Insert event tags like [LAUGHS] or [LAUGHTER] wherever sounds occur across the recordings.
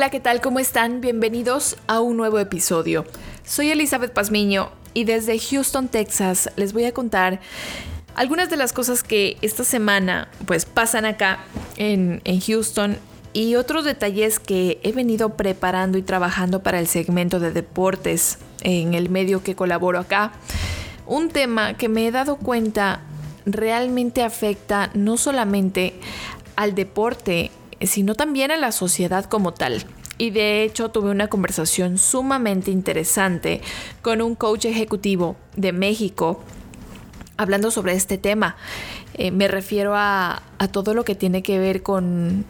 Hola, ¿qué tal? ¿Cómo están? Bienvenidos a un nuevo episodio. Soy Elizabeth Pazmiño y desde Houston, Texas, les voy a contar algunas de las cosas que esta semana pues pasan acá en, en Houston y otros detalles que he venido preparando y trabajando para el segmento de deportes en el medio que colaboro acá. Un tema que me he dado cuenta realmente afecta no solamente al deporte sino también a la sociedad como tal. Y de hecho tuve una conversación sumamente interesante con un coach ejecutivo de México hablando sobre este tema. Eh, me refiero a, todo lo que tiene que ver con,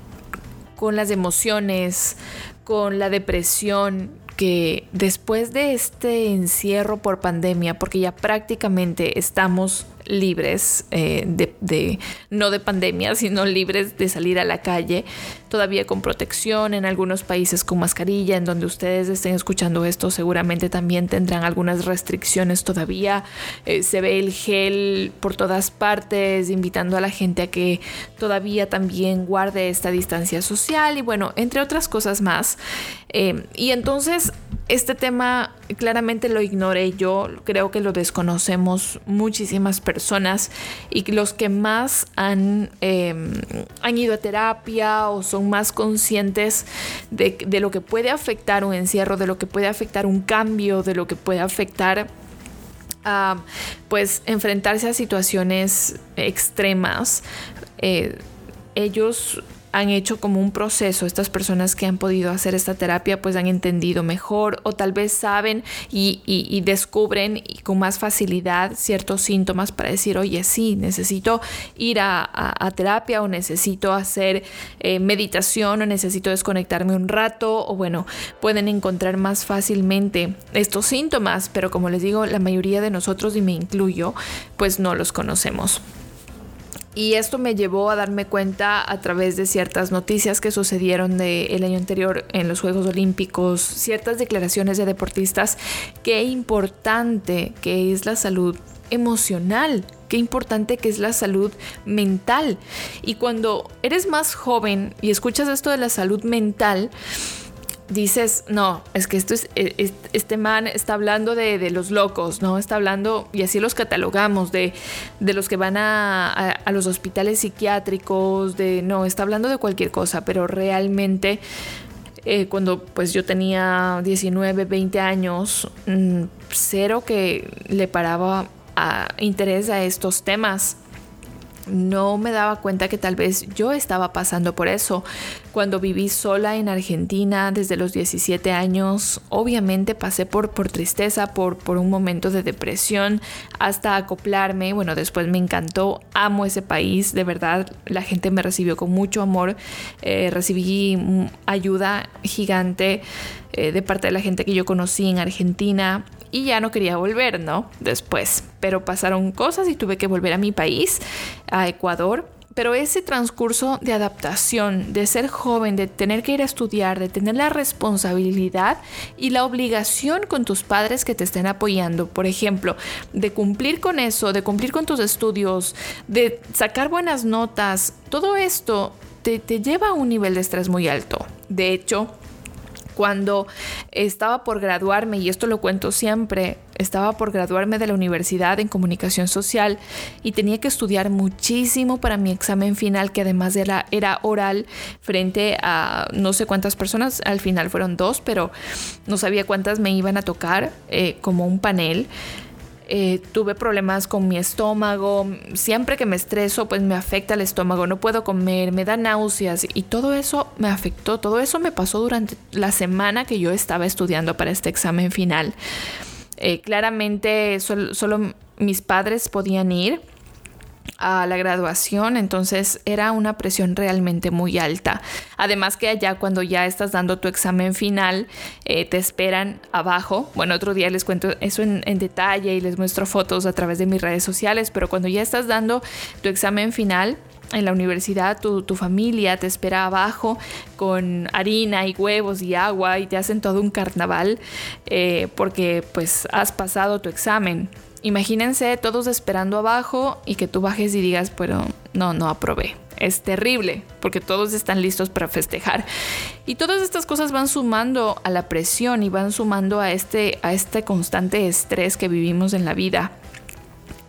con las emociones, con la depresión, que después de este encierro por pandemia, porque ya prácticamente estamos libres eh, de, no de pandemia, sino libres de salir a la calle, todavía con protección, en algunos países con mascarilla, en donde ustedes estén escuchando esto seguramente también tendrán algunas restricciones todavía, eh, se ve el gel por todas partes, invitando a la gente a que todavía también guarde esta distancia social y bueno, entre otras cosas más. Eh, y entonces este tema claramente lo ignoré yo, creo que lo desconocemos muchísimas personas y los que más han, em, han ido a terapia o son más conscientes de, lo que puede afectar un encierro, de lo que puede afectar un cambio, de lo que puede afectar a pues enfrentarse a situaciones extremas. Eh, ellos han hecho como un proceso, estas personas que han podido hacer esta terapia pues han entendido mejor o tal vez saben y, descubren con más facilidad ciertos síntomas para decir, oye, sí, necesito ir a, terapia o necesito hacer eh, meditación o necesito desconectarme un rato o bueno, pueden encontrar más fácilmente estos síntomas, pero como les digo, la mayoría de nosotros y me incluyo, pues no los conocemos. Y esto me llevó a darme cuenta a través de ciertas noticias que sucedieron el año anterior en los Juegos Olímpicos, ciertas declaraciones de deportistas, qué importante que es la salud emocional, qué importante que es la salud mental. Y cuando eres más joven y escuchas esto de la salud mental, dices, no, es que esto es, e, este man está hablando de, los locos, ¿no? Está hablando, y así los catalogamos, de, de los que van a, a, los hospitales psiquiátricos, de, no, está hablando de cualquier cosa, pero realmente eh, cuando pues yo tenía 19, 20 años, mm, cero que le paraba interés a estos temas no me daba cuenta que tal vez yo estaba pasando por eso. Cuando viví sola en Argentina desde los 17 años, obviamente pasé por, por tristeza, por, por un momento de depresión, hasta acoplarme. Bueno, después me encantó, amo ese país, de verdad, la gente me recibió con mucho amor, eh, recibí ayuda gigante eh, de parte de la gente que yo conocí en Argentina y ya no quería volver, ¿no? Después. Pero pasaron cosas y tuve que volver a mi país, a Ecuador. Pero ese transcurso de adaptación, de ser joven, de tener que ir a estudiar, de tener la responsabilidad y la obligación con tus padres que te estén apoyando, por ejemplo, de cumplir con eso, de cumplir con tus estudios, de sacar buenas notas, todo esto te, te lleva a un nivel de estrés muy alto. De hecho, cuando estaba por graduarme, y esto lo cuento siempre, estaba por graduarme de la universidad en comunicación social y tenía que estudiar muchísimo para mi examen final, que además era, oral frente a no sé cuántas personas, al final fueron dos, pero no sabía cuántas me iban a tocar eh, como un panel. Eh, tuve problemas con mi estómago, siempre que me estreso pues me afecta el estómago, no puedo comer, me da náuseas y todo eso me afectó, todo eso me pasó durante la semana que yo estaba estudiando para este examen final. Eh, claramente solo mis padres podían ir a la graduación, entonces era una presión realmente muy alta. Además que allá cuando ya estás dando tu examen final, eh, te esperan abajo. Bueno, otro día les cuento eso en, detalle y les muestro fotos a través de mis redes sociales, pero cuando ya estás dando tu examen final, en la universidad tu, familia te espera abajo con harina y huevos y agua y te hacen todo un carnaval eh, porque pues has pasado tu examen. Imagínense todos esperando abajo y que tú bajes y digas, pero no, no aprobé. Es terrible porque todos están listos para festejar. Y todas estas cosas van sumando a la presión y van sumando a este, a este constante estrés que vivimos en la vida.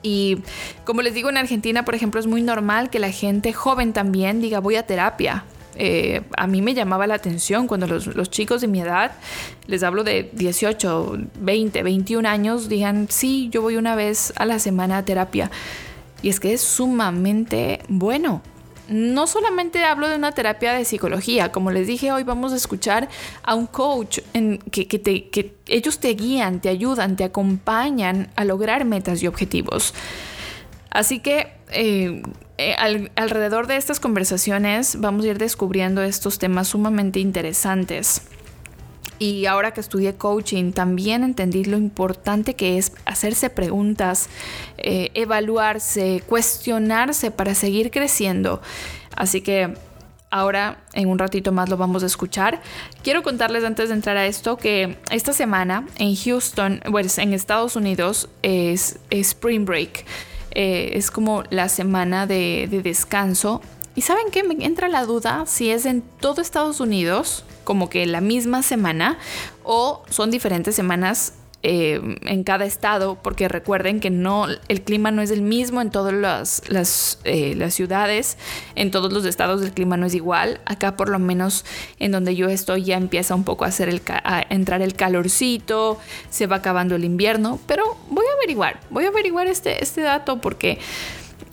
Y como les digo, en Argentina, por ejemplo, es muy normal que la gente joven también diga voy a terapia. Eh, a mí me llamaba la atención cuando los, chicos de mi edad, les hablo de 18, 20, 21 años, digan, sí, yo voy una vez a la semana a terapia. Y es que es sumamente bueno. No solamente hablo de una terapia de psicología, como les dije, hoy vamos a escuchar a un coach que ellos te guían, te ayudan, te acompañan a lograr metas y objetivos. Así que eh, eh, alrededor de estas conversaciones vamos a ir descubriendo estos temas sumamente interesantes. Y ahora que estudié coaching, también entendí lo importante que es hacerse preguntas, eh, evaluarse, cuestionarse para seguir creciendo. Así que ahora en un ratito más lo vamos a escuchar. Quiero contarles antes de entrar a esto que esta semana en Houston, pues en Estados Unidos, es Spring Break. Eh, es como la semana de, descanso. Y saben qué, me entra la duda si es en todo Estados Unidos, como que la misma semana, o son diferentes semanas eh, en cada estado, porque recuerden que no, el clima no es el mismo en todas las, las, eh, las, ciudades, en todos los estados el clima no es igual. Acá por lo menos en donde yo estoy ya empieza un poco a, hacer el, a entrar el calorcito, se va acabando el invierno, pero voy a averiguar, voy a averiguar este, este dato porque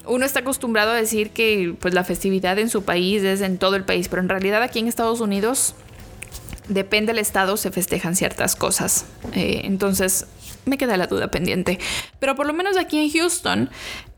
uno está acostumbrado a decir que pues la festividad en su país es en todo el país, pero en realidad aquí en Estados Unidos depende del estado, se festejan ciertas cosas. Eh, entonces, me queda la duda pendiente. Pero por lo menos aquí en Houston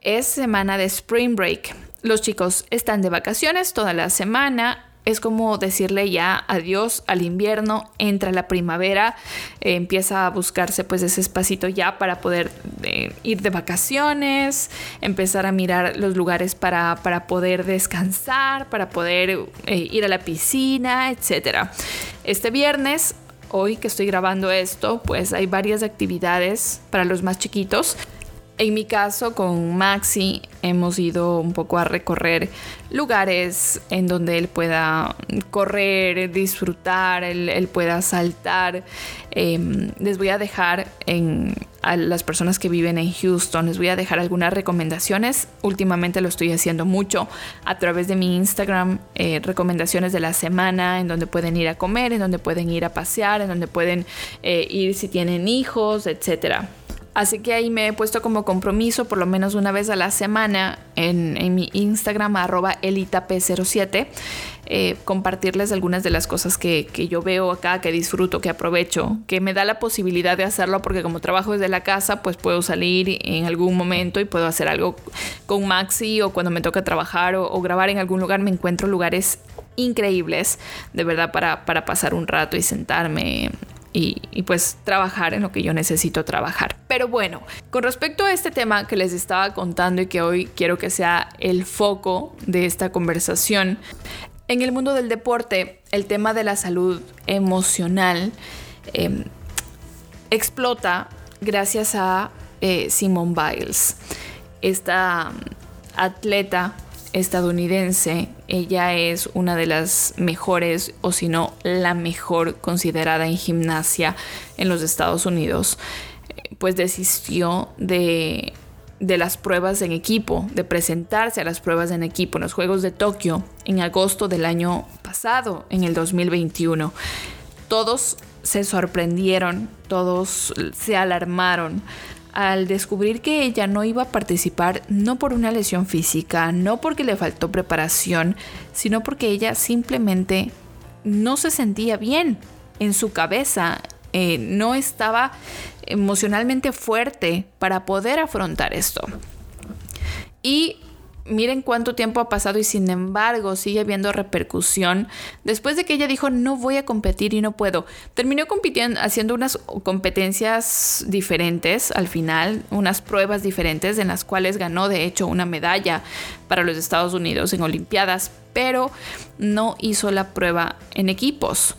es semana de Spring Break. Los chicos están de vacaciones toda la semana es como decirle ya adiós al invierno, entra la primavera, eh, empieza a buscarse pues ese espacito ya para poder eh, ir de vacaciones, empezar a mirar los lugares para, poder descansar, para poder ir a la piscina, etc. Este viernes, hoy que estoy grabando esto, pues hay varias actividades para los más chiquitos. En mi caso, con Maxi, hemos ido un poco a recorrer lugares en donde él pueda correr, disfrutar, él, pueda saltar. Em, les voy a dejar en, a las personas que viven en Houston, les voy a dejar algunas recomendaciones. Últimamente lo estoy haciendo mucho a través de mi Instagram, eh, recomendaciones de la semana, en donde pueden ir a comer, en donde pueden ir a pasear, en donde pueden eh, ir si tienen hijos, etcétera. Así que ahí me he puesto como compromiso por lo menos una vez a la semana en, mi Instagram arroba elitap07 eh, compartirles algunas de las cosas que, yo veo acá, que disfruto, que aprovecho, que me da la posibilidad de hacerlo porque como trabajo desde la casa pues puedo salir en algún momento y puedo hacer algo con Maxi o cuando me toca trabajar o, grabar en algún lugar me encuentro lugares increíbles de verdad para, para pasar un rato y sentarme y, pues trabajar en lo que yo necesito trabajar. Pero bueno, con respecto a este tema que les estaba contando y que hoy quiero que sea el foco de esta conversación, en el mundo del deporte el tema de la salud emocional em, explota gracias a eh, Simone Biles, esta atleta estadounidense. Ella es una de las mejores, o si no, la mejor considerada en gimnasia en los Estados Unidos. Pues desistió de, de las pruebas en equipo, de presentarse a las pruebas en equipo en los Juegos de Tokio en agosto del año pasado, en el 2021. Todos se sorprendieron, todos se alarmaron al descubrir que ella no iba a participar no por una lesión física, no porque le faltó preparación, sino porque ella simplemente no se sentía bien en su cabeza, eh, no estaba emocionalmente fuerte para poder afrontar esto. Y miren cuánto tiempo ha pasado y sin embargo sigue habiendo repercusión. Después de que ella dijo no voy a competir y no puedo, terminó compitiendo, haciendo unas competencias diferentes al final, unas pruebas diferentes en las cuales ganó de hecho una medalla para los Estados Unidos en Olimpiadas, pero no hizo la prueba en equipos.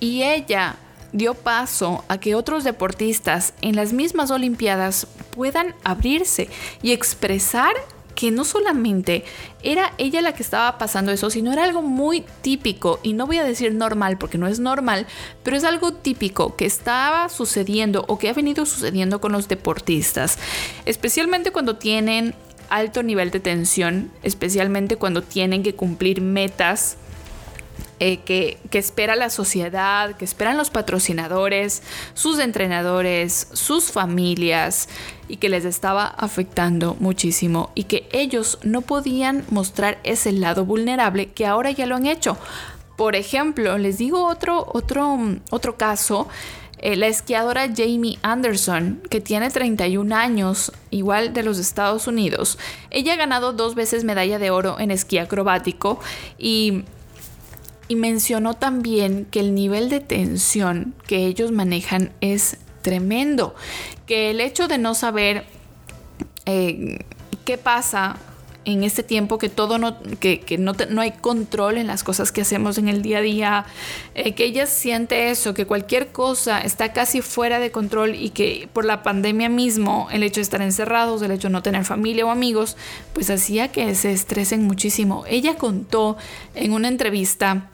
Y ella dio paso a que otros deportistas en las mismas Olimpiadas puedan abrirse y expresar que no solamente era ella la que estaba pasando eso, sino era algo muy típico, y no voy a decir normal porque no es normal, pero es algo típico que estaba sucediendo o que ha venido sucediendo con los deportistas, especialmente cuando tienen alto nivel de tensión, especialmente cuando tienen que cumplir metas eh, que, espera la sociedad, que esperan los patrocinadores, sus entrenadores, sus familias y que les estaba afectando muchísimo y que ellos no podían mostrar ese lado vulnerable que ahora ya lo han hecho. Por ejemplo, les digo otro, otro, otro caso. Eh, la esquiadora Jamie Anderson, que tiene 31 años, igual de los Estados Unidos, ella ha ganado dos veces medalla de oro en esquí acrobático y y mencionó también que el nivel de tensión que ellos manejan es tremendo, que el hecho de no saber eh, qué pasa en este tiempo que todo no, que, no, hay control en las cosas que hacemos en el día a día, eh, que ella siente eso, que cualquier cosa está casi fuera de control y que por la pandemia mismo, el hecho de estar encerrados, el hecho de no tener familia o amigos, pues hacía que se estresen muchísimo. Ella contó en una entrevista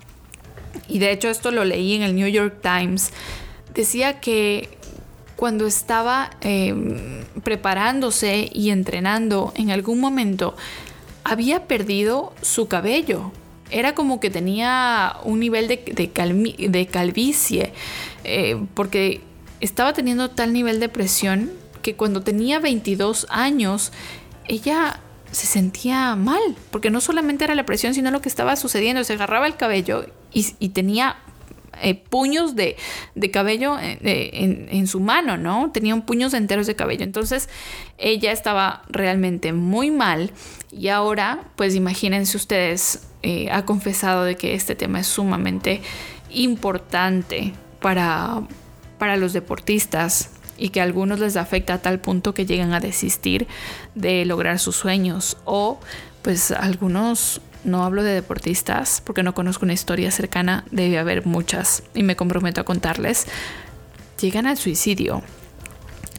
y de hecho esto lo leí en el New York Times, decía que cuando estaba em, preparándose y entrenando en algún momento, había perdido su cabello. Era como que tenía un nivel de, calvicie, eh, porque estaba teniendo tal nivel de presión que cuando tenía 22 años, ella se sentía mal, porque no solamente era la presión, sino lo que estaba sucediendo. Se agarraba el cabello y, tenía eh, puños de, cabello eh, en, su mano, ¿no? Tenía puños enteros de cabello. Entonces ella estaba realmente muy mal y ahora, pues imagínense ustedes, eh, ha confesado de que este tema es sumamente importante para, para los deportistas y que a algunos les afecta a tal punto que llegan a desistir de lograr sus sueños o pues algunos no hablo de deportistas porque no conozco una historia cercana, debe haber muchas y me comprometo a contarles, llegan al suicidio.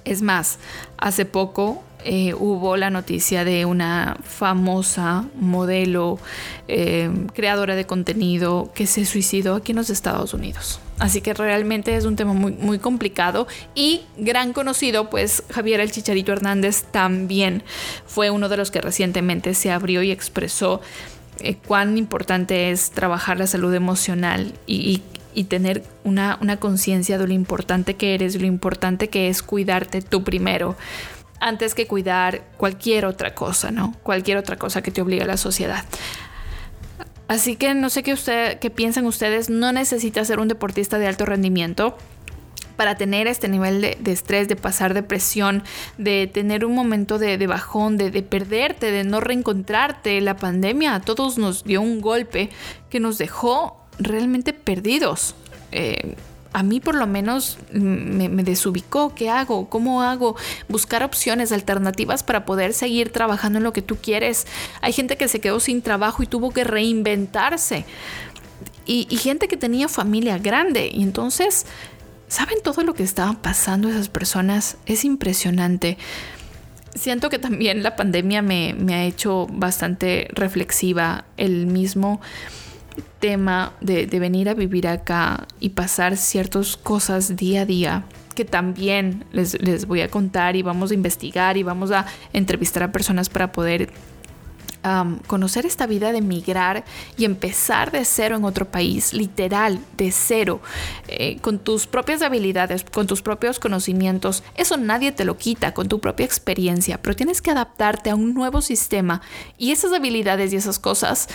Es más, hace poco eh, hubo la noticia de una famosa modelo, eh, creadora de contenido que se suicidó aquí en los Estados Unidos. Así que realmente es un tema muy, muy complicado y gran conocido, pues Javier el Chicharito Hernández también fue uno de los que recientemente se abrió y expresó eh, cuán importante es trabajar la salud emocional y, tener una, una conciencia de lo importante que eres, lo importante que es cuidarte tú primero antes que cuidar cualquier otra cosa, ¿no? Cualquier otra cosa que te obliga a la sociedad. Así que no sé qué, usted, qué piensan ustedes, no necesitas ser un deportista de alto rendimiento para tener este nivel de, estrés, de pasar depresión, de tener un momento de, bajón, de, de, perderte, de no reencontrarte. La pandemia a todos nos dio un golpe que nos dejó realmente perdidos. Eh, a mí por lo menos me, desubicó. ¿Qué hago? ¿Cómo hago? Buscar opciones, alternativas para poder seguir trabajando en lo que tú quieres. Hay gente que se quedó sin trabajo y tuvo que reinventarse. Y gente que tenía familia grande. Y entonces ¿Saben todo lo que estaban pasando esas personas? Es impresionante. Siento que también la pandemia me, ha hecho bastante reflexiva el mismo tema de, venir a vivir acá y pasar ciertas cosas día a día que también les, les voy a contar y vamos a investigar y vamos a entrevistar a personas para poder conocer esta vida de migrar y empezar de cero en otro país, literal, de cero, eh, con tus propias habilidades, con tus propios conocimientos, eso nadie te lo quita, con tu propia experiencia, pero tienes que adaptarte a un nuevo sistema y esas habilidades y esas cosas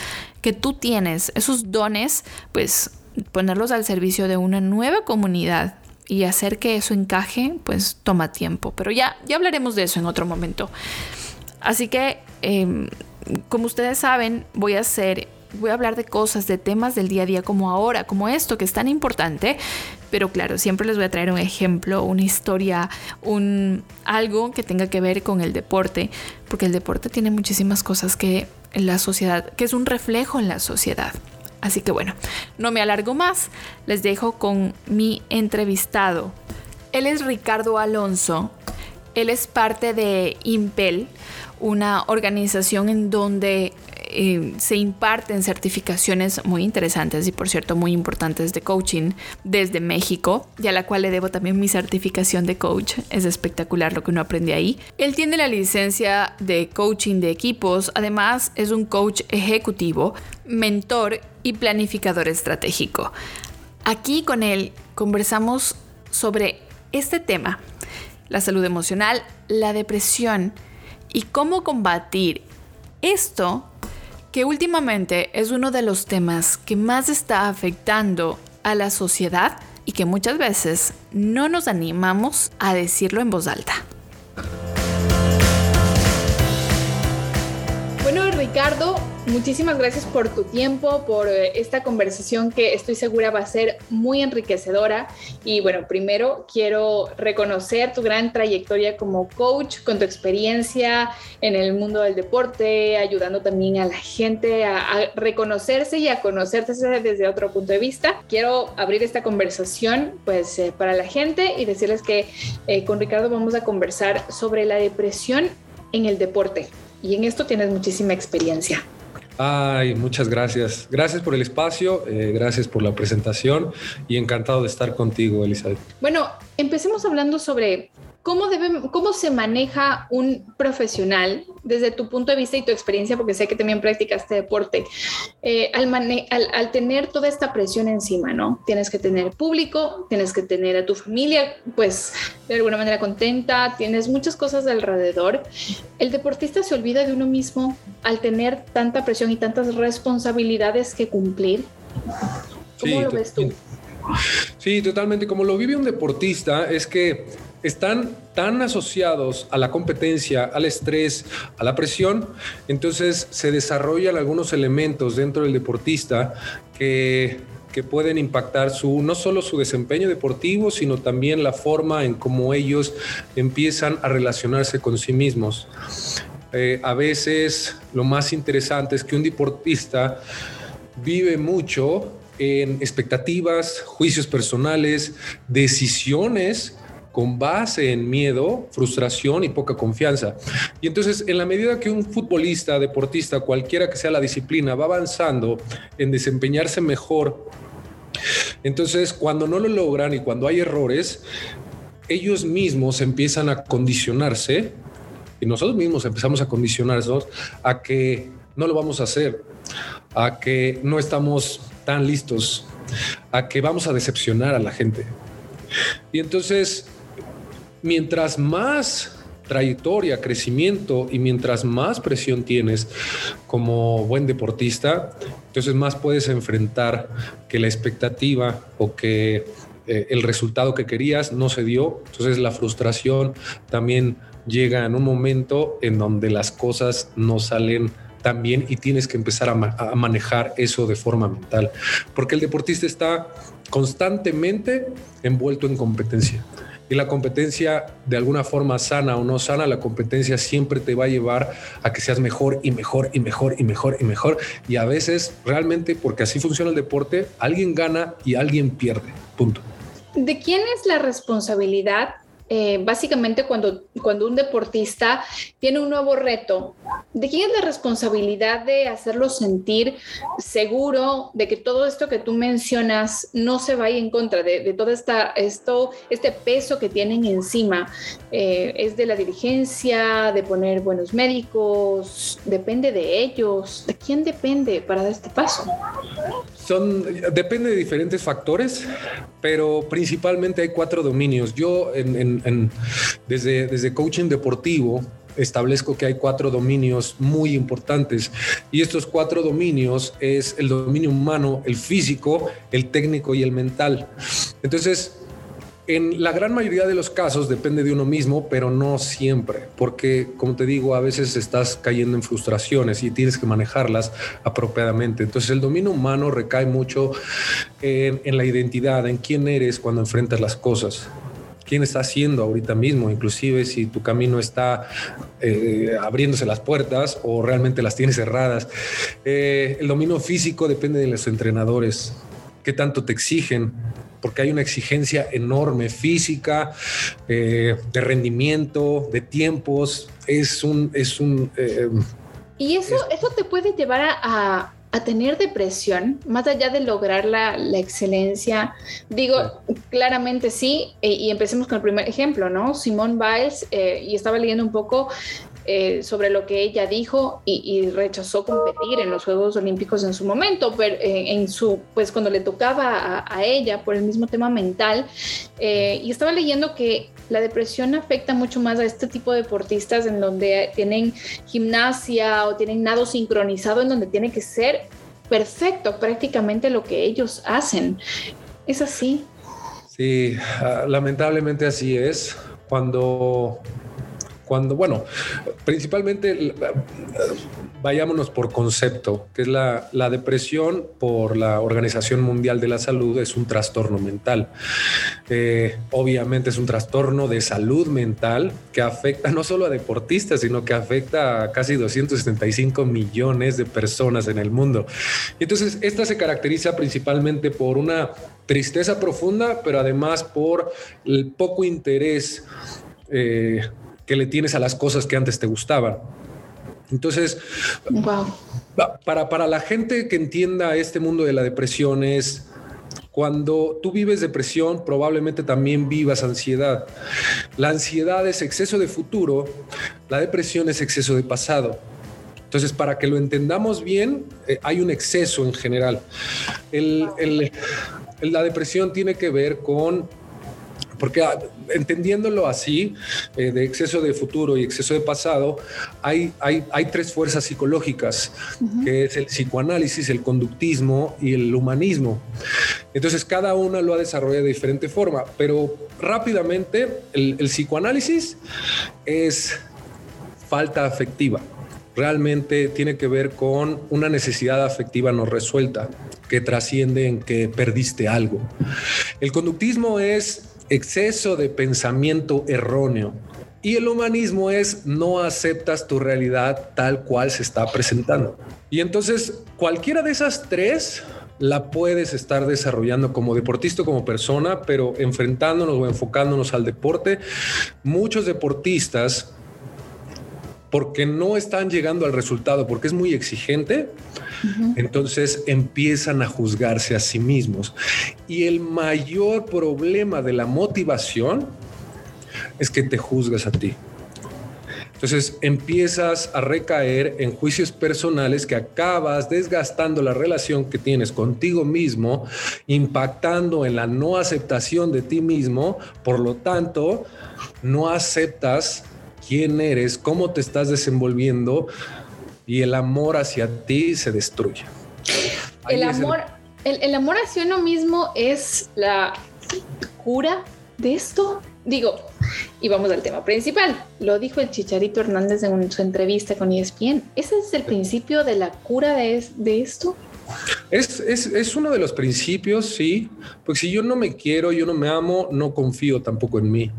que tú tienes, esos dones, pues ponerlos al servicio de una nueva comunidad y hacer que eso encaje, pues toma tiempo. Pero ya, ya hablaremos de eso en otro momento. Así que em, como ustedes saben, voy a hacer voy a hablar de cosas, de temas del día a día como ahora, como esto que es tan importante, pero claro, siempre les voy a traer un ejemplo, una historia, un algo que tenga que ver con el deporte, porque el deporte tiene muchísimas cosas que la sociedad, que es un reflejo en la sociedad. Así que bueno, no me alargo más, les dejo con mi entrevistado. Él es Ricardo Alonso, él es parte de Impel, una organización en donde eh, se imparten certificaciones muy interesantes y por cierto muy importantes de coaching desde México y a la cual le debo también mi certificación de coach. Es espectacular lo que uno aprende ahí. Él tiene la licencia de coaching de equipos, además es un coach ejecutivo, mentor y planificador estratégico. Aquí con él conversamos sobre este tema, la salud emocional, la depresión y cómo combatir esto que últimamente es uno de los temas que más está afectando a la sociedad y que muchas veces no nos animamos a decirlo en voz alta. Bueno, Ricardo, Muchísimas gracias por tu tiempo, por eh, esta conversación que estoy segura va a ser muy enriquecedora. Y bueno, primero quiero reconocer tu gran trayectoria como coach, con tu experiencia en el mundo del deporte, ayudando también a la gente a, reconocerse y a conocerse desde otro punto de vista. Quiero abrir esta conversación pues eh, para la gente y decirles que eh, con Ricardo vamos a conversar sobre la depresión en el deporte. Y en esto tienes muchísima experiencia. Ay, muchas gracias. Gracias por el espacio, eh, gracias por la presentación y encantado de estar contigo, Elizabeth. Bueno, empecemos hablando sobre ¿Cómo, debe, ¿Cómo se maneja un profesional desde tu punto de vista y tu experiencia, porque sé que también practicaste deporte, eh, al, al, tener toda esta presión encima, ¿no? Tienes que tener público, tienes que tener a tu familia, pues de alguna manera contenta, tienes muchas cosas alrededor. El deportista se olvida de uno mismo al tener tanta presión y tantas responsabilidades que cumplir. ¿Cómo lo ves tú? Sí, totalmente. Como lo vive un deportista, es que están tan asociados a la competencia, al estrés, a la presión, entonces se desarrollan algunos elementos dentro del deportista que, pueden impactar su, no solo su desempeño deportivo, sino también la forma en cómo ellos empiezan a relacionarse con sí mismos. Eh, a veces lo más interesante es que un deportista vive mucho en expectativas, juicios personales, decisiones con base en miedo, frustración y poca confianza. Y entonces, en la medida que un futbolista, deportista, cualquiera que sea la disciplina, va avanzando en desempeñarse mejor, entonces cuando no lo logran y cuando hay errores, ellos mismos empiezan a condicionarse y nosotros mismos empezamos a condicionarnos a que no lo vamos a hacer, a que no estamos tan listos, a que vamos a decepcionar a la gente. Y entonces mientras más trayectoria, crecimiento y mientras más presión tienes como buen deportista, entonces más puedes enfrentar que la expectativa o que eh, el resultado que querías no se dio. Entonces la frustración también llega en un momento en donde las cosas no salen tan bien y tienes que empezar a manejar eso de forma mental, porque el deportista está constantemente envuelto en competencia. Y la competencia, de alguna forma sana o no sana, la competencia siempre te va a llevar a que seas mejor y mejor y mejor y mejor y mejor. Y a veces, realmente, porque así funciona el deporte, alguien gana y alguien pierde. Punto. ¿De quién es la responsabilidad eh, básicamente cuando, cuando un deportista tiene un nuevo reto, ¿de quién es la responsabilidad de hacerlo sentir seguro de que todo esto que tú mencionas no se vaya en contra de, todo esta, esto, este peso que tienen encima? Eh, ¿Es de la dirigencia, de poner buenos médicos? ¿Depende de ellos? ¿De quién depende para dar este paso? Son, depende de diferentes factores, pero principalmente hay cuatro dominios. Yo en, desde, desde coaching deportivo establezco que hay cuatro dominios muy importantes y estos cuatro dominios es el dominio humano, el físico, el técnico y el mental. Entonces, En la gran mayoría de los casos depende de uno mismo, pero no siempre, porque como te digo, a veces estás cayendo en frustraciones y tienes que manejarlas apropiadamente. Entonces el dominio humano recae mucho en, en la identidad, en quién eres cuando enfrentas las cosas quién está haciendo ahorita mismo, inclusive si tu camino está eh, abriéndose las puertas o realmente las tienes cerradas. Eh, el dominio físico depende de los entrenadores, qué tanto te exigen, porque hay una exigencia enorme física, eh, de rendimiento, de tiempos. Es un, es un. y eso, eso te puede llevar a a tener depresión, más allá de lograr la, excelencia, digo, claramente sí, e, y empecemos con el primer ejemplo, ¿no? Simone Biles, eh, y estaba leyendo un poco eh, sobre lo que ella dijo y, rechazó competir en los Juegos Olímpicos en su momento, pero eh, en su, pues cuando le tocaba a, ella por el mismo tema mental, y estaba leyendo que la depresión afecta mucho más a este tipo de deportistas en donde tienen gimnasia o tienen nado sincronizado, en donde tiene que ser perfecto prácticamente lo que ellos hacen. ¿Es así? Sí, ah, lamentablemente así es. Cuando cuando, bueno, principalmente vayámonos por concepto, que es la, depresión por la Organización Mundial de la Salud es un trastorno mental. Eh, obviamente es un trastorno de salud mental que afecta no solo a deportistas, sino que afecta a casi 275 millones de personas en el mundo. Entonces, esta se caracteriza principalmente por una tristeza profunda, pero además por el poco interés eh, que le tienes a las cosas que antes te gustaban. Entonces, para, para la gente que entienda este mundo de la depresión es cuando tú vives depresión, probablemente también vivas ansiedad. La ansiedad es exceso de futuro, la depresión es exceso de pasado. Entonces, para que lo entendamos bien, eh, hay un exceso en general. la depresión tiene que ver con porque ah, entendiéndolo así, eh, de exceso de futuro y exceso de pasado, hay, hay, hay tres fuerzas psicológicas, que es el psicoanálisis, el conductismo y el humanismo. Entonces, cada una lo ha desarrollado de diferente forma, pero rápidamente el, el psicoanálisis es falta afectiva realmente tiene que ver con una necesidad afectiva no resuelta que trasciende en que perdiste algo. El conductismo es exceso de pensamiento erróneo. Y el humanismo es no aceptas tu realidad tal cual se está presentando. Y entonces cualquiera de esas tres la puedes estar desarrollando como deportista, como persona, pero enfrentándonos o enfocándonos al deporte. Muchos deportistas, porque no están llegando al resultado, porque es muy exigente, entonces empiezan a juzgarse a sí mismos. Y el mayor problema de la motivación es que te juzgas a ti. Entonces empiezas a recaer en juicios personales que acabas desgastando la relación que tienes contigo mismo, impactando en la no aceptación de ti mismo. Por lo tanto, no aceptas quién eres, cómo te estás desenvolviendo y el amor hacia ti se destruye. el amor, el... amor hacia uno mismo es la cura de esto. Digo, y vamos al tema principal. Lo dijo el Chicharito Hernández en su entrevista con ESPN. ¿Ese es el principio de la cura de, de esto? Es, es, es, uno de los principios, sí, porque si yo no me quiero, yo no me amo, no confío tampoco en mí.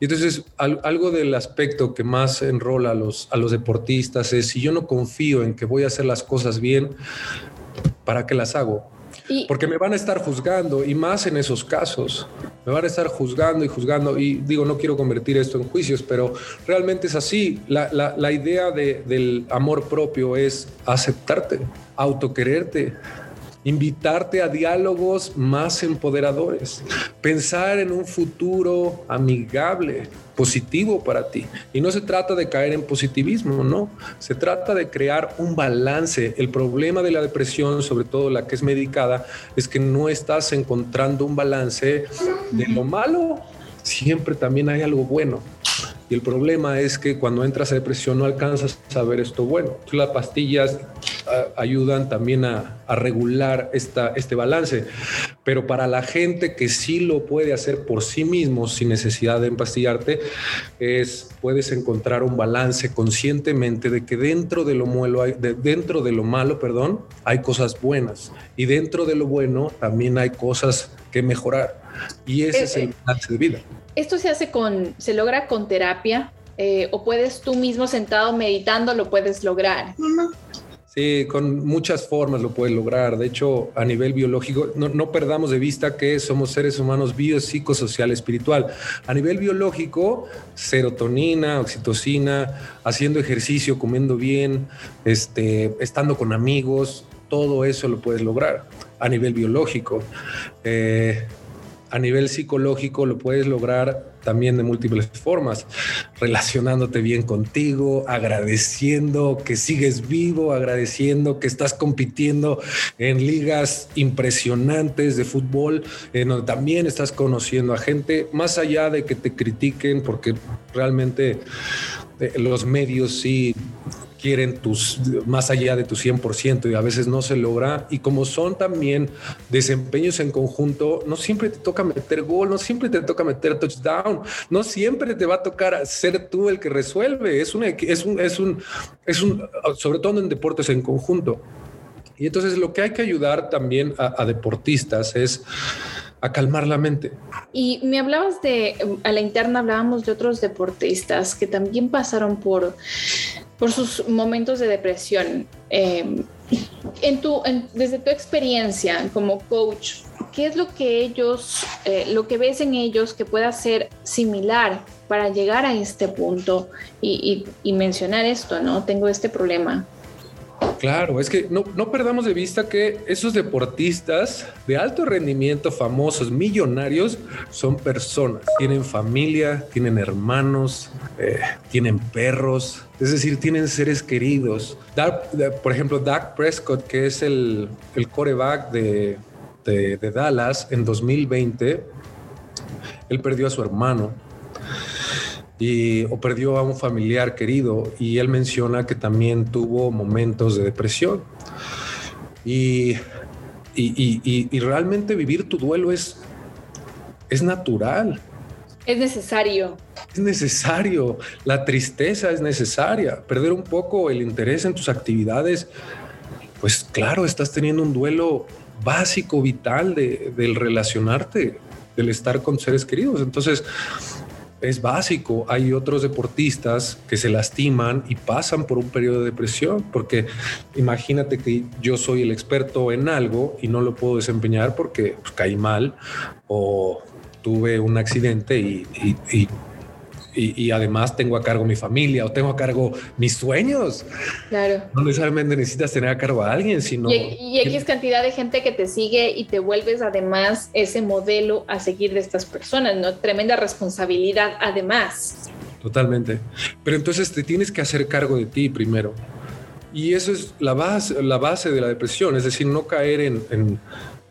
Y entonces algo del aspecto que más enrola a los, a los deportistas es si yo no confío en que voy a hacer las cosas bien, ¿para qué las hago? Porque me van a estar juzgando y más en esos casos. Me van a estar juzgando y juzgando y digo, no quiero convertir esto en juicios, pero realmente es así. La, la, la idea de, del amor propio es aceptarte, autoquererte, invitarte a diálogos más empoderadores, pensar en un futuro amigable, positivo para ti. Y no se trata de caer en positivismo, no, se trata de crear un balance. El problema de la depresión, sobre todo la que es medicada, es que no estás encontrando un balance de lo malo, siempre también hay algo bueno. Y el problema es que cuando entras a depresión no alcanzas a ver esto bueno. Las pastillas ayudan también a, regular esta, este balance. Pero para la gente que sí lo puede hacer por sí mismo sin necesidad de empastillarte, es puedes encontrar un balance conscientemente de que dentro de lo malo, hay, dentro de lo malo, perdón, hay cosas buenas y dentro de lo bueno también hay cosas que mejorar. Y ese es, el balance de vida. Esto se hace con, se logra con terapia eh, o puedes tú mismo sentado meditando lo puedes lograr. Con muchas formas lo puedes lograr. De hecho, a nivel biológico, no, perdamos de vista que somos seres humanos bio, psicosocial, espiritual. A nivel biológico, serotonina, oxitocina, haciendo ejercicio, comiendo bien, este, estando con amigos, todo eso lo puedes lograr a nivel biológico. Eh, a nivel psicológico lo puedes lograr también de múltiples formas, relacionándote bien contigo, agradeciendo que sigues vivo, agradeciendo que estás compitiendo en ligas impresionantes de fútbol, en donde también estás conociendo a gente, más allá de que te critiquen, porque realmente eh, los medios sí quieren tus más allá de tu 100% y a veces no se logra. Y como son también desempeños en conjunto, no siempre te toca meter gol, no siempre te toca meter touchdown, no siempre te va a tocar ser tú el que resuelve. Es un, es un, es un, es un, sobre todo en deportes en conjunto. Y entonces lo que hay que ayudar también a, a deportistas es a calmar la mente. Y me hablabas de, a la interna hablábamos de otros deportistas que también pasaron por por sus momentos de depresión. Eh, en tu, desde tu experiencia como coach, ¿qué es lo que ellos, eh, lo que ves en ellos que pueda ser similar para llegar a este punto y, y mencionar esto, ¿no? Tengo este problema. Claro, es que no, perdamos de vista que esos deportistas de alto rendimiento, famosos, millonarios, son personas. Tienen familia, tienen hermanos, eh, tienen perros, es decir, tienen seres queridos. por ejemplo, Dak Prescott, que es el, el coreback de, de Dallas en 2020, él perdió a su hermano y, o perdió a un familiar querido y él menciona que también tuvo momentos de depresión. Y, y, y, realmente vivir tu duelo es, es natural. Es necesario. Es necesario. La tristeza es necesaria. Perder un poco el interés en tus actividades, pues claro, estás teniendo un duelo básico, vital de, del relacionarte, del estar con seres queridos. Entonces, es básico. Hay otros deportistas que se lastiman y pasan por un periodo de depresión, porque imagínate que yo soy el experto en algo y no lo puedo desempeñar porque pues, caí mal o tuve un accidente y, y y, además tengo a cargo mi familia o tengo a cargo mis sueños. Claro. No necesariamente necesitas tener a cargo a alguien, sino... Y, aquí es cantidad de gente que te sigue y te vuelves además ese modelo a seguir de estas personas, ¿no? Tremenda responsabilidad además. Totalmente. Pero entonces te tienes que hacer cargo de ti primero. Y eso es la base, la base de la depresión, es decir, no caer en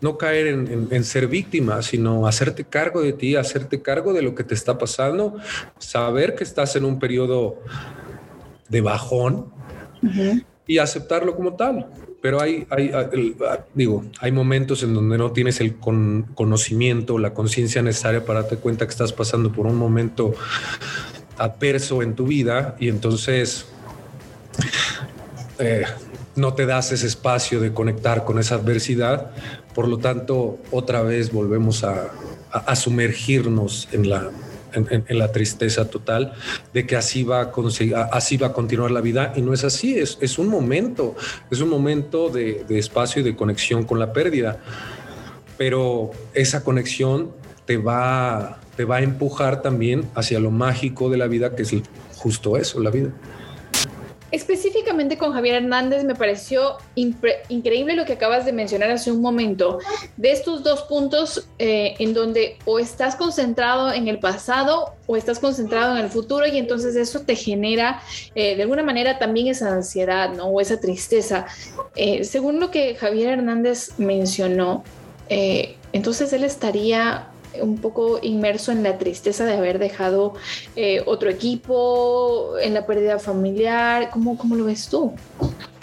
no caer en, ser víctima, sino hacerte cargo de ti, hacerte cargo de lo que te está pasando, saber que estás en un periodo de bajón y aceptarlo como tal. Pero hay, hay, digo, hay momentos en donde no tienes el conocimiento, la conciencia necesaria para darte cuenta que estás pasando por un momento adverso en tu vida y entonces eh, no te das ese espacio de conectar con esa adversidad. Por lo tanto, otra vez volvemos a, sumergirnos en la, tristeza total de que así va a, continuar la vida. Y no es así, es, un momento, es un momento de, espacio y de conexión con la pérdida, pero esa conexión te va a empujar también hacia lo mágico de la vida, que es justo eso, la vida. Específicamente con Javier Hernández me pareció increíble lo que acabas de mencionar hace un momento, de estos dos puntos eh, en donde o estás concentrado en el pasado o estás concentrado en el futuro y entonces eso te genera eh, de alguna manera también esa ansiedad ¿no? o esa tristeza. Eh, según lo que Javier Hernández mencionó, entonces él estaría un poco inmerso en la tristeza de haber dejado eh, otro equipo, en la pérdida familiar. ¿Cómo, ¿Cómo, lo ves tú?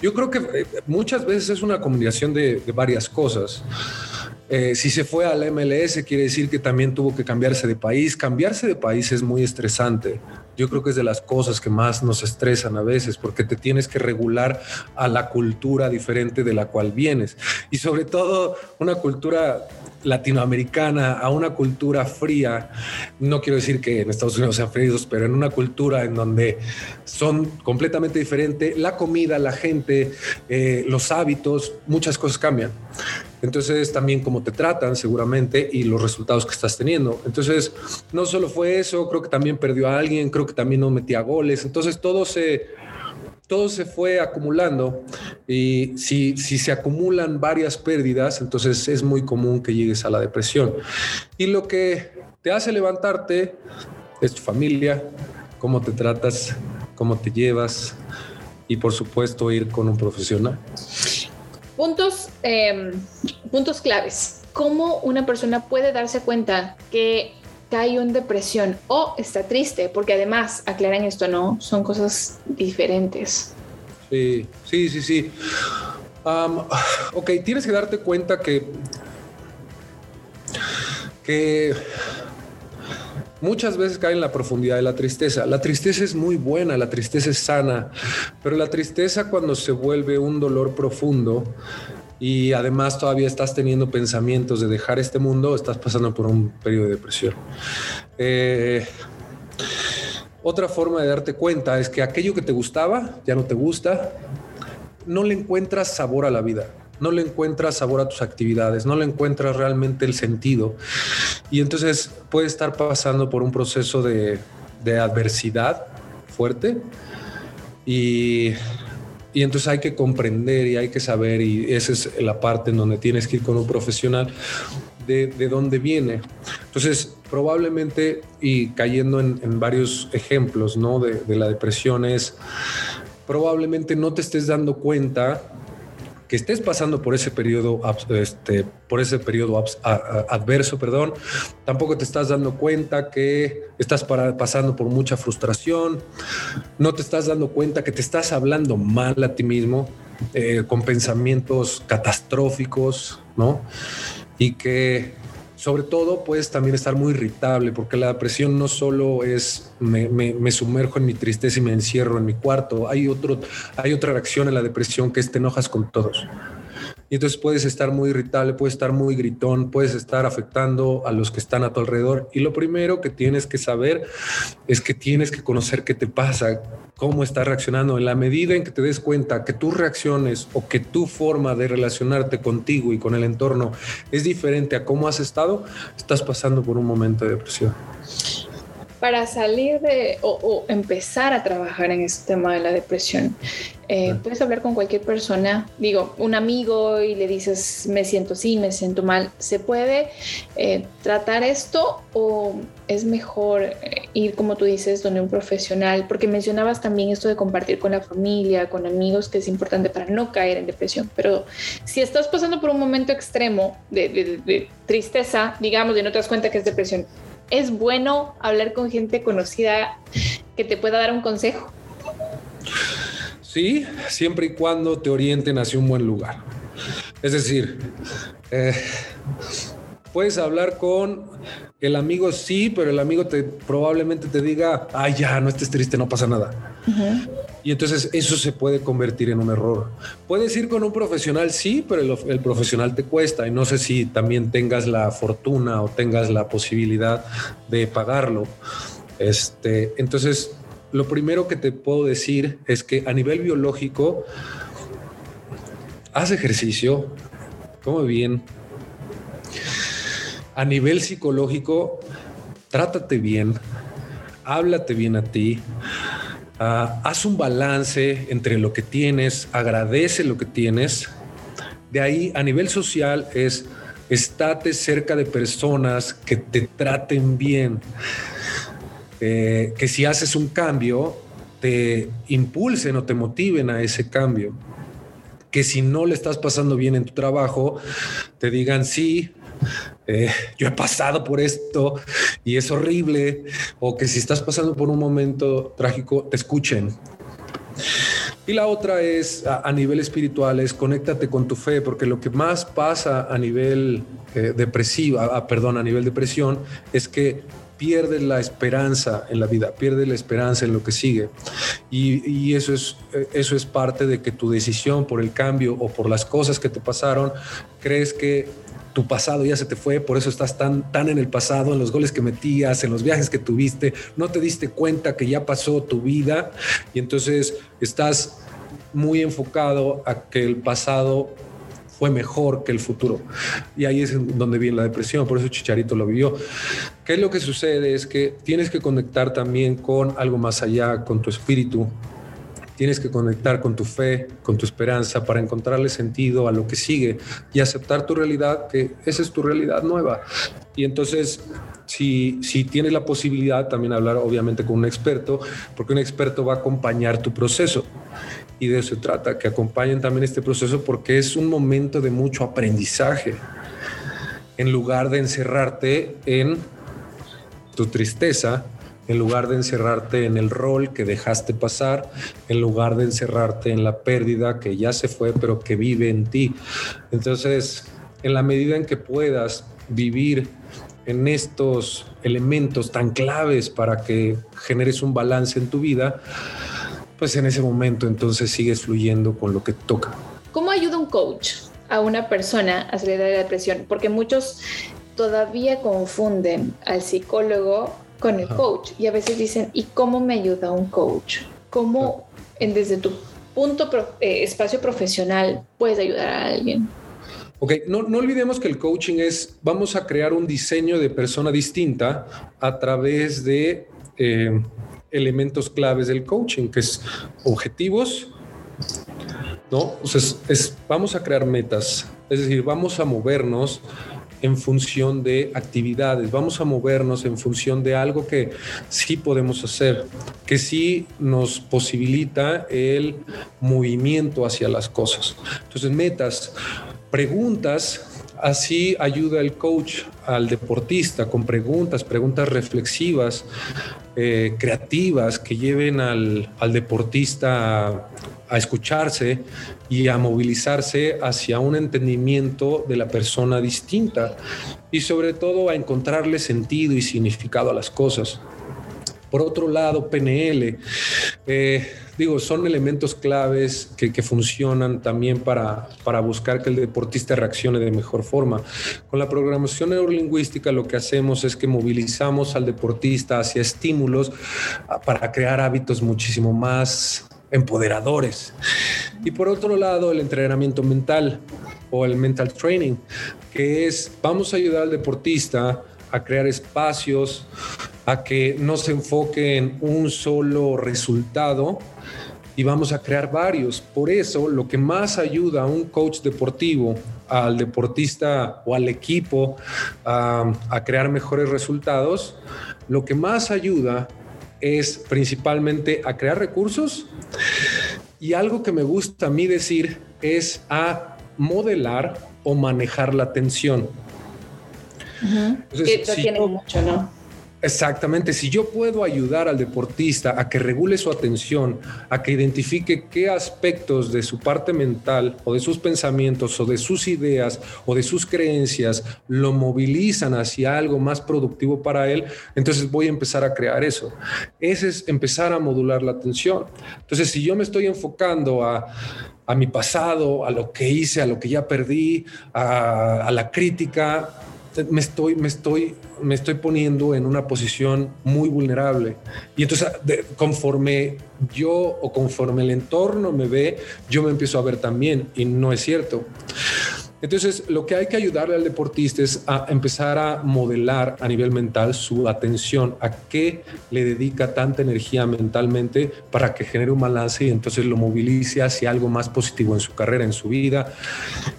Yo creo que eh, muchas veces es una combinación de, varias cosas. Eh, si se fue a la MLS, quiere decir que también tuvo que cambiarse de país. Cambiarse de país es muy estresante. Yo creo que es de las cosas que más nos estresan a veces, porque te tienes que regular a la cultura diferente de la cual vienes. Y sobre todo una cultura latinoamericana a una cultura fría. No quiero decir que en Estados Unidos sean fríos, pero en una cultura en donde son completamente diferentes, la comida, la gente, eh, los hábitos, muchas cosas cambian. Entonces también cómo te tratan seguramente y los resultados que estás teniendo. Entonces no solo fue eso, creo que también perdió a alguien, creo que también no metía goles. Entonces todo se, todo se fue acumulando y si, si se acumulan varias pérdidas, entonces es muy común que llegues a la depresión. Y lo que te hace levantarte es tu familia, cómo te tratas, cómo te llevas y por supuesto ir con un profesional. Puntos, em, puntos claves. ¿Cómo una persona puede darse cuenta que cae en depresión o está triste? Porque además, aclaran esto, ¿no? Son cosas diferentes. Sí, sí, sí, sí. ok, tienes que darte cuenta que, que muchas veces cae en la profundidad de la tristeza. La tristeza es muy buena, la tristeza es sana, pero la tristeza cuando se vuelve un dolor profundo y además todavía estás teniendo pensamientos de dejar este mundo, estás pasando por un periodo de depresión. Eh, otra forma de darte cuenta es que aquello que te gustaba ya no te gusta, no le encuentras sabor a la vida no le encuentras sabor a tus actividades, no le encuentras realmente el sentido. Y entonces puede estar pasando por un proceso de, adversidad fuerte y, entonces hay que comprender y hay que saber, y esa es la parte en donde tienes que ir con un profesional, de, dónde viene. Entonces, probablemente, y cayendo en, varios ejemplos ¿no? de, de la depresión, es probablemente no te estés dando cuenta que estés pasando por ese periodo, este, por ese periodo adverso, perdón, tampoco te estás dando cuenta que estás pasando por mucha frustración, no te estás dando cuenta que te estás hablando mal a ti mismo, eh, con pensamientos catastróficos, ¿no? Y que sobre todo puedes también estar muy irritable porque la depresión no solo es me, sumerjo en mi tristeza y me encierro en mi cuarto, hay, otro, hay otra reacción a la depresión que es te enojas con todos. Y entonces puedes estar muy irritable, puedes estar muy gritón, puedes estar afectando a los que están a tu alrededor. Y lo primero que tienes que saber es que tienes que conocer qué te pasa, cómo estás reaccionando. En la medida en que te des cuenta que tus reacciones o que tu forma de relacionarte contigo y con el entorno es diferente a cómo has estado, estás pasando por un momento de depresión para salir de o, empezar a trabajar en este tema de la depresión, eh, puedes hablar con cualquier persona, digo, un amigo y le dices, me siento así, me siento mal. ¿Se puede eh, tratar esto o es mejor eh, ir, como tú dices, donde un profesional? Porque mencionabas también esto de compartir con la familia, con amigos, que es importante para no caer en depresión. Pero si estás pasando por un momento extremo de, de tristeza, digamos, y no te das cuenta que es depresión, es bueno hablar con gente conocida que te pueda dar un consejo. Sí, siempre y cuando te orienten hacia un buen lugar. Es decir, eh, puedes hablar con el amigo, sí, pero el amigo te probablemente te diga, ay, ya, no estés triste, no pasa nada. Y entonces eso se puede convertir en un error. Puedes ir con un profesional, sí, pero el, profesional te cuesta y no sé si también tengas la fortuna o tengas la posibilidad de pagarlo. Este, entonces, lo primero que te puedo decir es que a nivel biológico, haz ejercicio, come bien, a nivel psicológico, trátate bien, háblate bien a ti, ah, haz un balance entre lo que tienes, agradece lo que tienes. De ahí, a nivel social, es estate cerca de personas que te traten bien, eh, que si haces un cambio, te impulsen o te motiven a ese cambio. Que si no le estás pasando bien en tu trabajo, te digan sí, eh, yo he pasado por esto y es horrible, o que si estás pasando por un momento trágico, te escuchen. Y la otra es a, nivel espiritual, es conéctate con tu fe, porque lo que más pasa a nivel eh, depresivo, perdón, a nivel depresión, es que pierdes la esperanza en la vida, pierdes la esperanza en lo que sigue. Y, eso, es, eso es parte de que tu decisión por el cambio o por las cosas que te pasaron, crees que tu pasado ya se te fue, por eso estás tan, tan en el pasado, en los goles que metías, en los viajes que tuviste, no te diste cuenta que ya pasó tu vida y entonces estás muy enfocado a que el pasado fue mejor que el futuro. Y ahí es donde viene la depresión, por eso Chicharito lo vivió. ¿Qué es lo que sucede? Es que tienes que conectar también con algo más allá, con tu espíritu. Tienes que conectar con tu fe, con tu esperanza para encontrarle sentido a lo que sigue y aceptar tu realidad, que esa es tu realidad nueva. Y entonces si, si, tienes la posibilidad también hablar obviamente con un experto, porque un experto va a acompañar tu proceso y de eso se trata, que acompañen también este proceso porque es un momento de mucho aprendizaje, en lugar de encerrarte en tu tristeza, en lugar de encerrarte en el rol que dejaste pasar, en lugar de encerrarte en la pérdida que ya se fue, pero que vive en ti. Entonces, en la medida en que puedas vivir en estos elementos tan claves para que generes un balance en tu vida, pues en ese momento entonces sigues fluyendo con lo que toca. ¿Cómo ayuda un coach a una persona a salir de la depresión? Porque muchos todavía confunden al psicólogo con el coach y a veces dicen, ¿y cómo me ayuda un coach? ¿Cómo en, desde tu punto, eh, espacio profesional puedes ayudar a alguien? Ok, no, no, olvidemos que el coaching es, vamos a crear un diseño de persona distinta a través de eh, elementos claves del coaching, que es objetivos, ¿no? es, vamos a crear metas, es decir, vamos a movernos en función de actividades, vamos a movernos en función de algo que sí podemos hacer, que sí nos posibilita el movimiento hacia las cosas. Entonces, metas, preguntas, Así ayuda el coach al deportista con preguntas, preguntas reflexivas, eh, creativas que lleven al, deportista a, escucharse y a movilizarse hacia un entendimiento de la persona distinta y sobre todo a encontrarle sentido y significado a las cosas. Por otro lado, PNL. Eh, digo, son elementos claves que, funcionan también para, para buscar que el deportista reaccione de mejor forma. Con la programación neurolingüística lo que hacemos es que movilizamos al deportista hacia estímulos ah, para crear hábitos muchísimo más empoderadores. Y por otro lado, el entrenamiento mental o el mental training, que es, vamos a ayudar al deportista a crear espacios, a que no se enfoque en un solo resultado, y vamos a crear varios. Por eso, lo que más ayuda a un coach deportivo, al deportista o al equipo a, crear mejores resultados, lo que más ayuda es principalmente a crear recursos y algo que me gusta a mí decir es a modelar o manejar la atención. tiene mucho, ¿no? Exactamente, si yo puedo ayudar al deportista a que regule su atención, a que identifique qué aspectos de su parte mental o de sus pensamientos o de sus ideas o de sus creencias lo movilizan hacia algo más productivo para él, entonces voy a empezar a crear eso. Ese es empezar a modular la atención. Entonces, si yo me estoy enfocando a mi pasado, a lo que hice, a lo que ya perdí, a la crítica, me estoy, me estoy, me estoy poniendo en una posición muy vulnerable. Y entonces, conforme yo o conforme el entorno me ve, yo me empiezo a ver también y no es cierto. Entonces, lo que hay que ayudarle al deportista es a empezar a modelar a nivel mental su atención, a qué le dedica tanta energía mentalmente para que genere un balance y entonces lo movilice hacia algo más positivo en su carrera, en su vida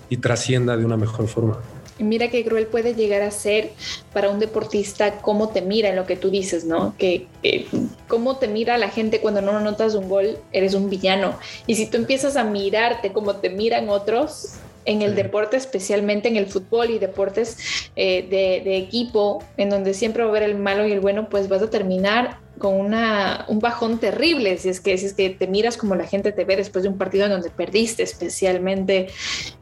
y trascienda de una mejor forma. Mira qué cruel puede llegar a ser para un deportista cómo te mira en lo que tú dices, ¿no? Que, cómo te mira la gente cuando no notas un gol, eres un villano. Y si tú empiezas a mirarte como te miran otros, en el deporte, especialmente en el fútbol y deportes eh, de, de, equipo, en donde siempre va a haber el malo y el bueno, pues vas a terminar con una, un bajón terrible, si es, que, si es que te miras como la gente te ve después de un partido en donde perdiste especialmente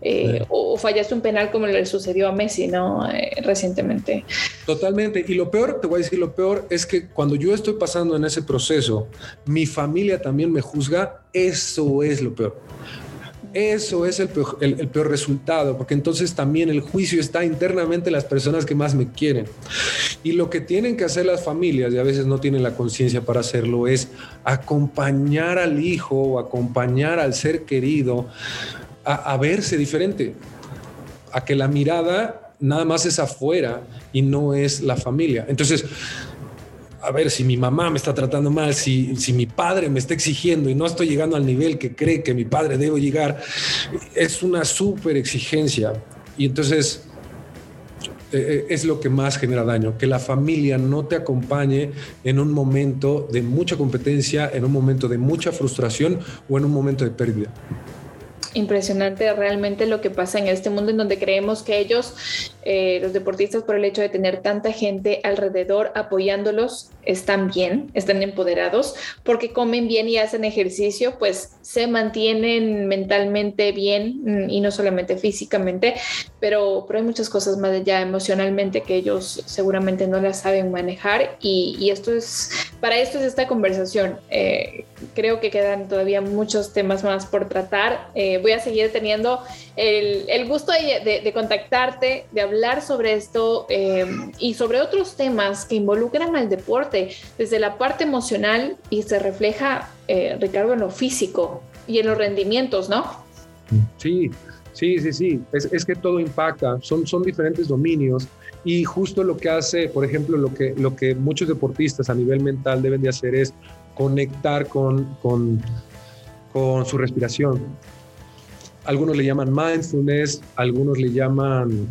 eh, o, fallaste un penal como le sucedió a Messi, ¿no? Eh, recientemente. Totalmente. Y lo peor, te voy a decir, lo peor es que cuando yo estoy pasando en ese proceso, mi familia también me juzga, eso es lo peor. Eso es el peor, resultado, porque entonces también el juicio está internamente en las personas que más me quieren. Y lo que tienen que hacer las familias, y a veces no tienen la conciencia para hacerlo, es acompañar al hijo o acompañar al ser querido a, a verse diferente, a que la mirada nada más es afuera y no es la familia. Entonces, a ver, si mi mamá me está tratando mal, si, si mi padre me está exigiendo y no estoy llegando al nivel que cree que mi padre debe llegar, es una súper exigencia. Y entonces eh, eh, es lo que más genera daño, que la familia no te acompañe en un momento de mucha competencia, en un momento de mucha frustración o en un momento de pérdida impresionante realmente lo que pasa en este mundo en donde creemos que ellos, eh, los deportistas, por el hecho de tener tanta gente alrededor apoyándolos, están bien, están empoderados, porque comen bien y hacen ejercicio, pues se mantienen mentalmente bien mm, y no solamente físicamente, pero, pero hay muchas cosas más allá emocionalmente que ellos seguramente no las saben manejar y, esto es, para esto es esta conversación. Eh, creo que quedan todavía muchos temas más por tratar. Eh, voy a seguir teniendo el, gusto de, de, contactarte, de hablar sobre esto eh, y sobre otros temas que involucran al deporte desde la parte emocional y se refleja, eh, Ricardo, en lo físico y en los rendimientos, ¿no? Sí, sí, sí, sí. Es, es que todo impacta, son, son diferentes dominios y justo lo que hace, por ejemplo, lo que, lo que muchos deportistas a nivel mental deben de hacer es conectar con, con, con su respiración. Algunos le llaman mindfulness, algunos le llaman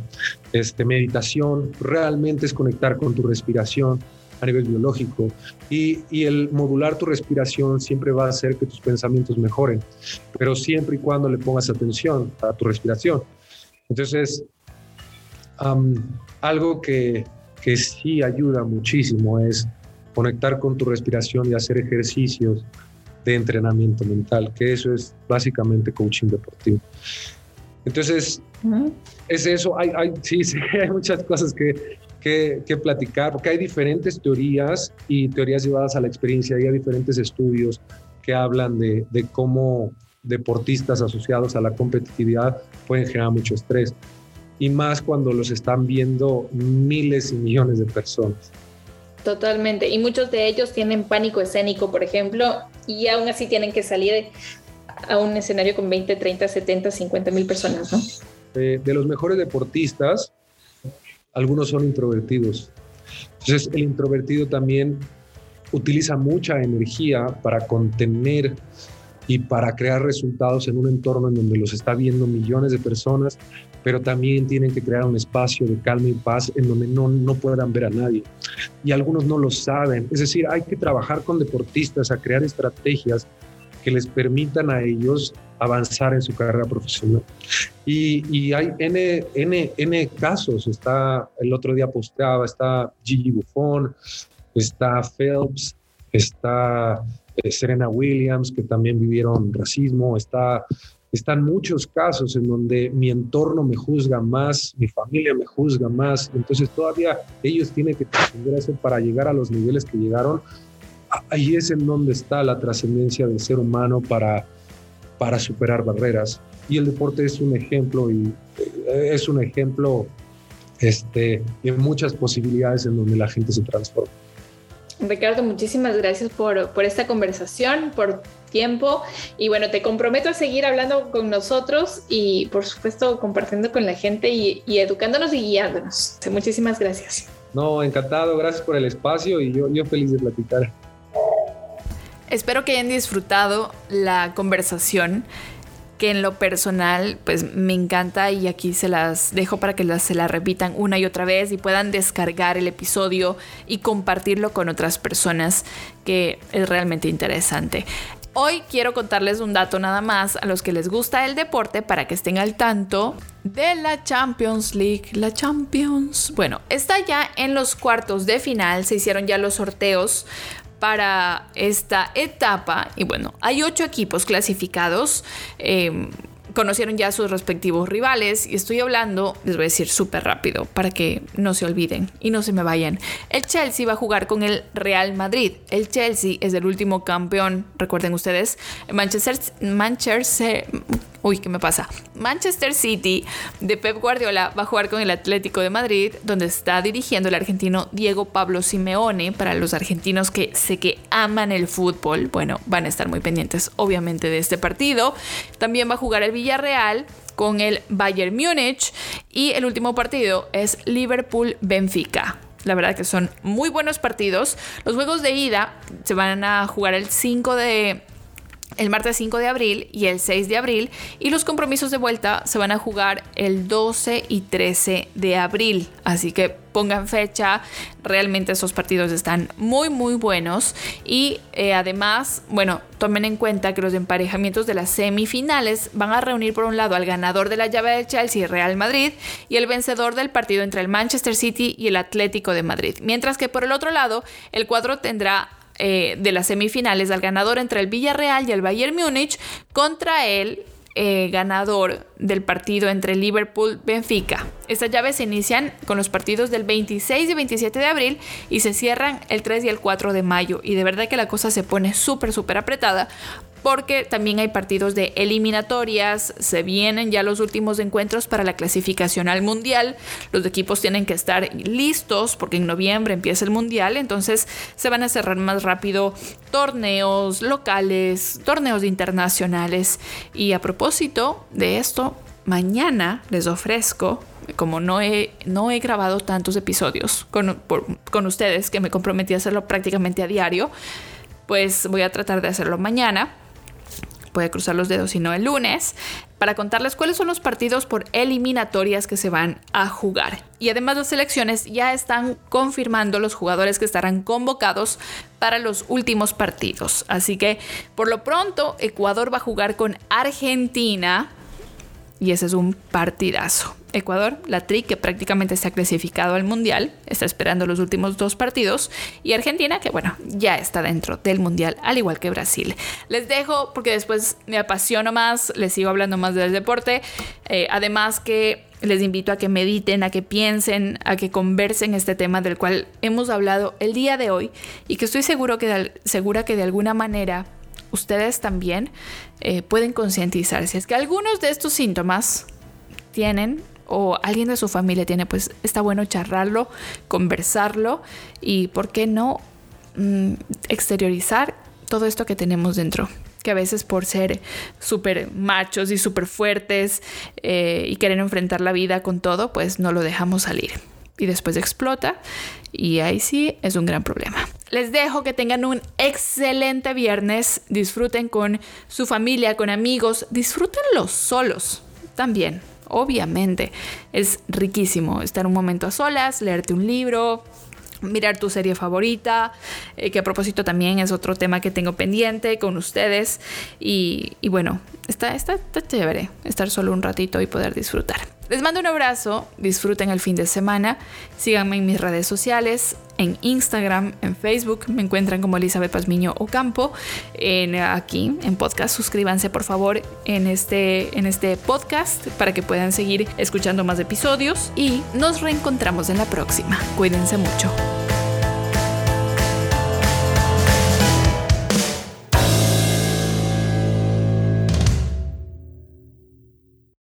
este, meditación. Realmente es conectar con tu respiración a nivel biológico y, y, el modular tu respiración siempre va a hacer que tus pensamientos mejoren, pero siempre y cuando le pongas atención a tu respiración. Entonces, algo que, que sí ayuda muchísimo es conectar con tu respiración y hacer ejercicios de entrenamiento mental, que eso es básicamente coaching deportivo. Entonces, es eso, hay, hay, sí, [LAUGHS] sí, hay muchas cosas que, que, que, platicar, porque hay diferentes teorías y teorías llevadas a la experiencia, y hay diferentes estudios que hablan de, de cómo deportistas asociados a la competitividad pueden generar mucho estrés, y más cuando los están viendo miles y millones de personas. Totalmente. Y muchos de ellos tienen pánico escénico, por ejemplo, y aún así tienen que salir a un escenario con 20, 30, 70, 50 mil personas, ¿no? de los mejores deportistas, algunos son introvertidos. Entonces, el introvertido también utiliza mucha energía para contener y para crear resultados en un entorno en donde los está viendo millones de personas pero también tienen que crear un espacio de calma y paz en donde no, no puedan ver a nadie. Y algunos no lo saben. Es decir, hay que trabajar con deportistas a crear estrategias que les permitan a ellos avanzar en su carrera profesional. Y, y hay N, N, N, casos. Está, el otro día posteaba, está Gigi Buffon, está Phelps, está eh, Serena Williams, que también vivieron racismo, está están muchos casos en donde mi entorno me juzga más, mi familia me juzga más, entonces todavía ellos tienen que trascender eso para llegar a los niveles que llegaron. Ahí es en donde está la trascendencia del ser humano para, para superar barreras. Y el deporte es un ejemplo y eh, es un ejemplo este, de muchas posibilidades en donde la gente se transforma. Ricardo, muchísimas gracias por, por, esta conversación, por tiempo y bueno, te comprometo a seguir hablando con nosotros y por supuesto compartiendo con la gente y, y educándonos y guiándonos. Muchísimas gracias. No, encantado, gracias por el espacio y yo, yo feliz de platicar. Espero que hayan disfrutado la conversación que en lo personal pues me encanta y aquí se las dejo para que se la repitan una y otra vez y puedan descargar el episodio y compartirlo con otras personas que es realmente interesante. Hoy quiero contarles un dato nada más a los que les gusta el deporte para que estén al tanto de la Champions League. La Champions. Bueno, está ya en los cuartos de final, se hicieron ya los sorteos para esta etapa. Y bueno, hay ocho equipos clasificados. Eh, conocieron ya sus respectivos rivales y estoy hablando, les voy a decir súper rápido para que no se olviden y no se me vayan. El Chelsea va a jugar con el Real Madrid. El Chelsea es el último campeón, recuerden ustedes. Manchester, Manchester, Uy, ¿qué me pasa? Manchester City de Pep Guardiola va a jugar con el Atlético de Madrid, donde está dirigiendo el argentino Diego Pablo Simeone. Para los argentinos que sé que aman el fútbol, bueno, van a estar muy pendientes, obviamente, de este partido. También va a jugar el Villarreal con el Bayern Múnich. Y el último partido es Liverpool-Benfica. La verdad que son muy buenos partidos. Los juegos de ida se van a jugar el 5 de el martes 5 de abril y el 6 de abril y los compromisos de vuelta se van a jugar el 12 y 13 de abril. Así que pongan fecha, realmente esos partidos están muy muy buenos y eh, además, bueno, tomen en cuenta que los emparejamientos de las semifinales van a reunir por un lado al ganador de la llave de Chelsea y Real Madrid y el vencedor del partido entre el Manchester City y el Atlético de Madrid. Mientras que por el otro lado, el cuadro tendrá eh, de las semifinales al ganador entre el Villarreal y el Bayern Múnich contra el eh, ganador del partido entre Liverpool Benfica. Estas llaves se inician con los partidos del 26 y 27 de abril y se cierran el 3 y el 4 de mayo. Y de verdad que la cosa se pone súper, súper apretada porque también hay partidos de eliminatorias, se vienen ya los últimos encuentros para la clasificación al mundial, los equipos tienen que estar listos porque en noviembre empieza el mundial, entonces se van a cerrar más rápido torneos locales, torneos internacionales. Y a propósito de esto, mañana les ofrezco como no he, no he grabado tantos episodios con, con ustedes, que me comprometí a hacerlo prácticamente a diario, pues voy a tratar de hacerlo mañana puede cruzar los dedos, sino el lunes, para contarles cuáles son los partidos por eliminatorias que se van a jugar. Y además las selecciones ya están confirmando los jugadores que estarán convocados para los últimos partidos. Así que por lo pronto Ecuador va a jugar con Argentina y ese es un partidazo. Ecuador, la TRI, que prácticamente está clasificado al Mundial, está esperando los últimos dos partidos, y Argentina, que bueno, ya está dentro del Mundial, al igual que Brasil. Les dejo porque después me apasiono más, les sigo hablando más del deporte, eh, además que les invito a que mediten, a que piensen, a que conversen este tema del cual hemos hablado el día de hoy y que estoy seguro que segura que de alguna manera ustedes también eh, pueden concientizarse. Es que algunos de estos síntomas tienen o alguien de su familia tiene, pues está bueno charlarlo, conversarlo y, ¿por qué no mm, exteriorizar todo esto que tenemos dentro? que a veces por ser súper machos y súper fuertes eh, y querer enfrentar la vida con todo, pues no lo dejamos salir. Y después explota y ahí sí es un gran problema. Les dejo que tengan un excelente viernes. Disfruten con su familia, con amigos. Disfrútenlo solos también. Obviamente es riquísimo estar un momento a solas, leerte un libro, mirar tu serie favorita, eh, que a propósito también es otro tema que tengo pendiente con ustedes. Y, bueno, está, está, está chévere estar solo un ratito y poder disfrutar. Les mando un abrazo, disfruten el fin de semana, síganme en mis redes sociales, en Instagram, en Facebook, me encuentran como Elizabeth Pazmiño Ocampo, en, aquí en podcast, suscríbanse por favor en este, en este podcast para que puedan seguir escuchando más episodios y nos reencontramos en la próxima. Cuídense mucho.